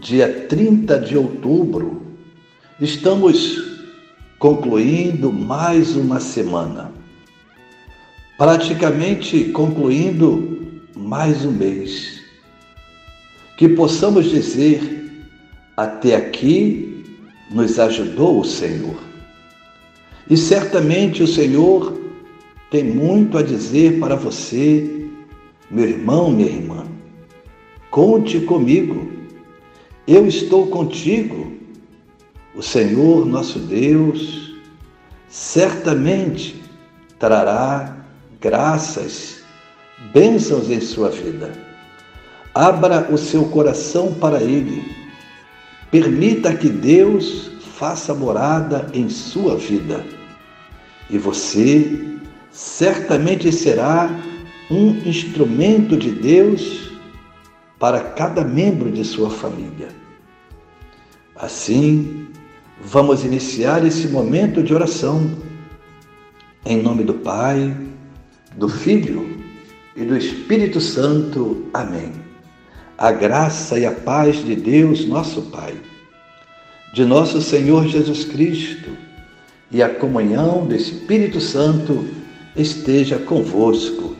dia 30 de outubro, estamos concluindo mais uma semana. Praticamente concluindo mais um mês. Que possamos dizer: até aqui nos ajudou o Senhor. E certamente o Senhor tem muito a dizer para você, meu irmão, minha irmã. Conte comigo eu estou contigo. O Senhor nosso Deus certamente trará graças, bênçãos em sua vida. Abra o seu coração para Ele. Permita que Deus faça morada em sua vida. E você certamente será um instrumento de Deus para cada membro de sua família. Assim, vamos iniciar esse momento de oração. Em nome do Pai, do Filho e do Espírito Santo. Amém. A graça e a paz de Deus, nosso Pai, de nosso Senhor Jesus Cristo e a comunhão do Espírito Santo esteja convosco.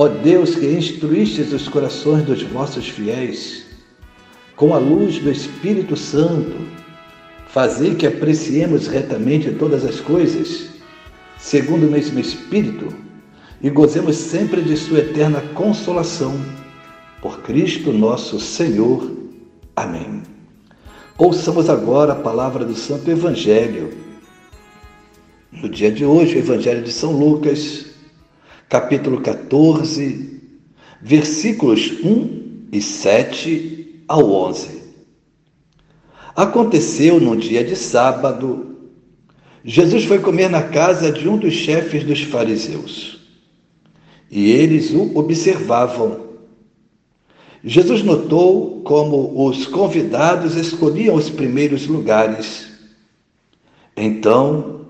Ó Deus que instruístes os corações dos vossos fiéis, com a luz do Espírito Santo, Fazer que apreciemos retamente todas as coisas, segundo o mesmo Espírito, e gozemos sempre de Sua eterna consolação. Por Cristo nosso Senhor. Amém. Ouçamos agora a palavra do Santo Evangelho. No dia de hoje, o Evangelho de São Lucas, capítulo 14, versículos 1 e 7 ao 11. Aconteceu num dia de sábado, Jesus foi comer na casa de um dos chefes dos fariseus. E eles o observavam. Jesus notou como os convidados escolhiam os primeiros lugares. Então,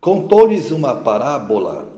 contou-lhes uma parábola.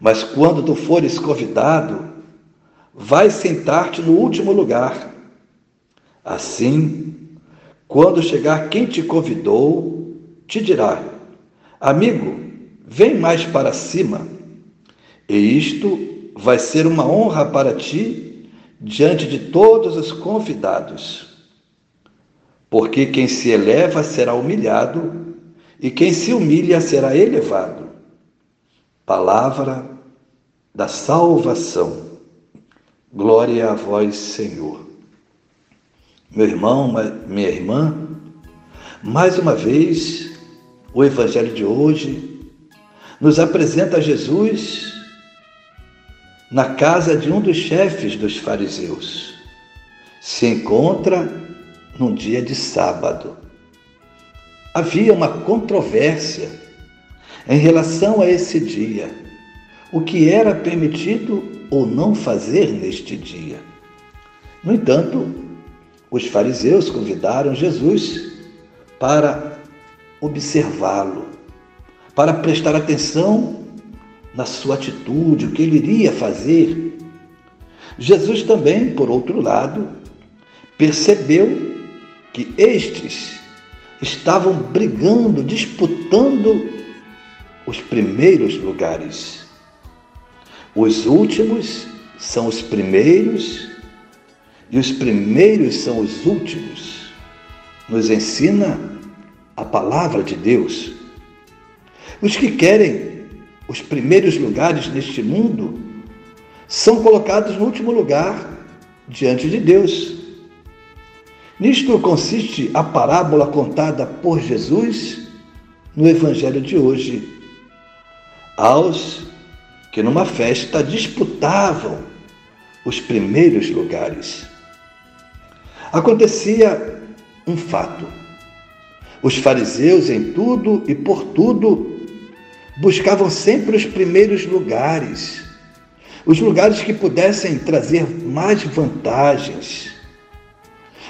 Mas quando tu fores convidado, vai sentar-te no último lugar. Assim, quando chegar quem te convidou, te dirá: Amigo, vem mais para cima. E isto vai ser uma honra para ti diante de todos os convidados. Porque quem se eleva será humilhado, e quem se humilha será elevado. Palavra da salvação. Glória a vós, Senhor meu irmão, minha irmã, mais uma vez, o Evangelho de hoje nos apresenta Jesus na casa de um dos chefes dos fariseus. Se encontra num dia de sábado. Havia uma controvérsia em relação a esse dia, o que era permitido ou não fazer neste dia. No entanto, os fariseus convidaram Jesus para observá-lo, para prestar atenção na sua atitude, o que ele iria fazer. Jesus também, por outro lado, percebeu que estes estavam brigando, disputando os primeiros lugares. Os últimos são os primeiros e os primeiros são os últimos. Nos ensina a palavra de Deus. Os que querem os primeiros lugares neste mundo são colocados no último lugar diante de Deus. Nisto consiste a parábola contada por Jesus no Evangelho de hoje. Aos que numa festa disputavam os primeiros lugares. Acontecia um fato. Os fariseus, em tudo e por tudo, buscavam sempre os primeiros lugares, os lugares que pudessem trazer mais vantagens.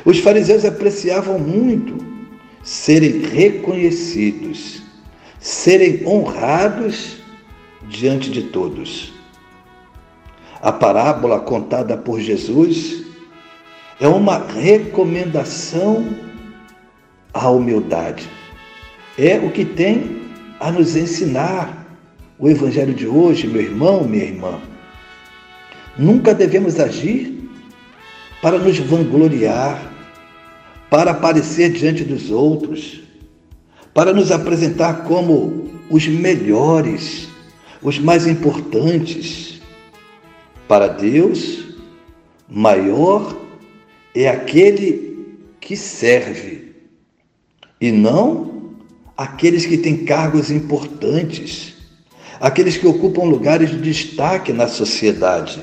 Os fariseus apreciavam muito serem reconhecidos, serem honrados diante de todos. A parábola contada por Jesus é uma recomendação à humildade. É o que tem a nos ensinar o Evangelho de hoje, meu irmão, minha irmã. Nunca devemos agir para nos vangloriar, para aparecer diante dos outros, para nos apresentar como os melhores, os mais importantes. Para Deus, maior é aquele que serve e não aqueles que têm cargos importantes, aqueles que ocupam lugares de destaque na sociedade.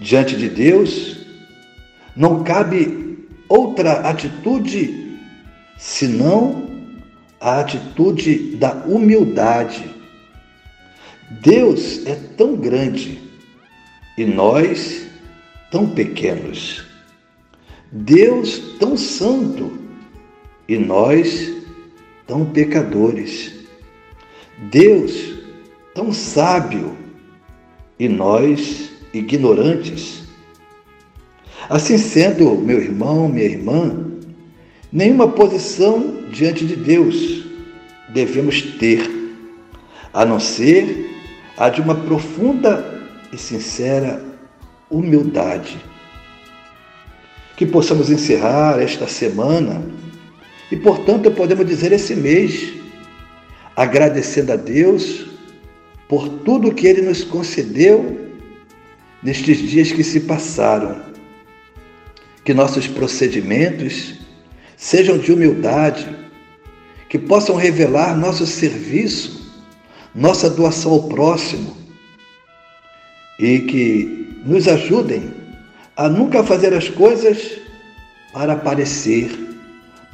Diante de Deus, não cabe outra atitude senão a atitude da humildade. Deus é tão grande e nós tão pequenos. Deus tão santo e nós tão pecadores. Deus tão sábio e nós ignorantes. Assim sendo, meu irmão, minha irmã, nenhuma posição diante de Deus devemos ter, a não ser a de uma profunda e sincera humildade que possamos encerrar esta semana e, portanto, podemos dizer esse mês, agradecendo a Deus por tudo que Ele nos concedeu nestes dias que se passaram. Que nossos procedimentos sejam de humildade, que possam revelar nosso serviço, nossa doação ao próximo e que nos ajudem a nunca fazer as coisas para aparecer,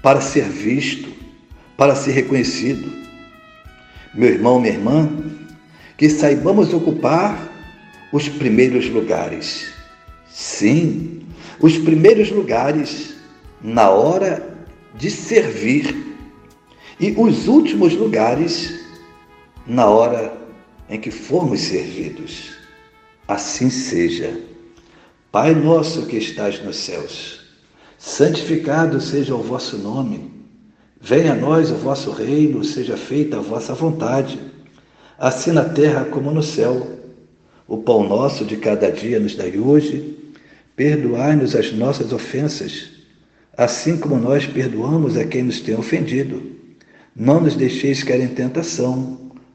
para ser visto, para ser reconhecido. Meu irmão, minha irmã, que saibamos ocupar os primeiros lugares. Sim, os primeiros lugares na hora de servir e os últimos lugares na hora em que formos servidos. Assim seja. Pai nosso que estás nos céus, santificado seja o vosso nome. Venha a nós o vosso reino, seja feita a vossa vontade, assim na terra como no céu. O pão nosso de cada dia nos dai hoje. Perdoai-nos as nossas ofensas, assim como nós perdoamos a quem nos tem ofendido. Não nos deixeis cair em tentação,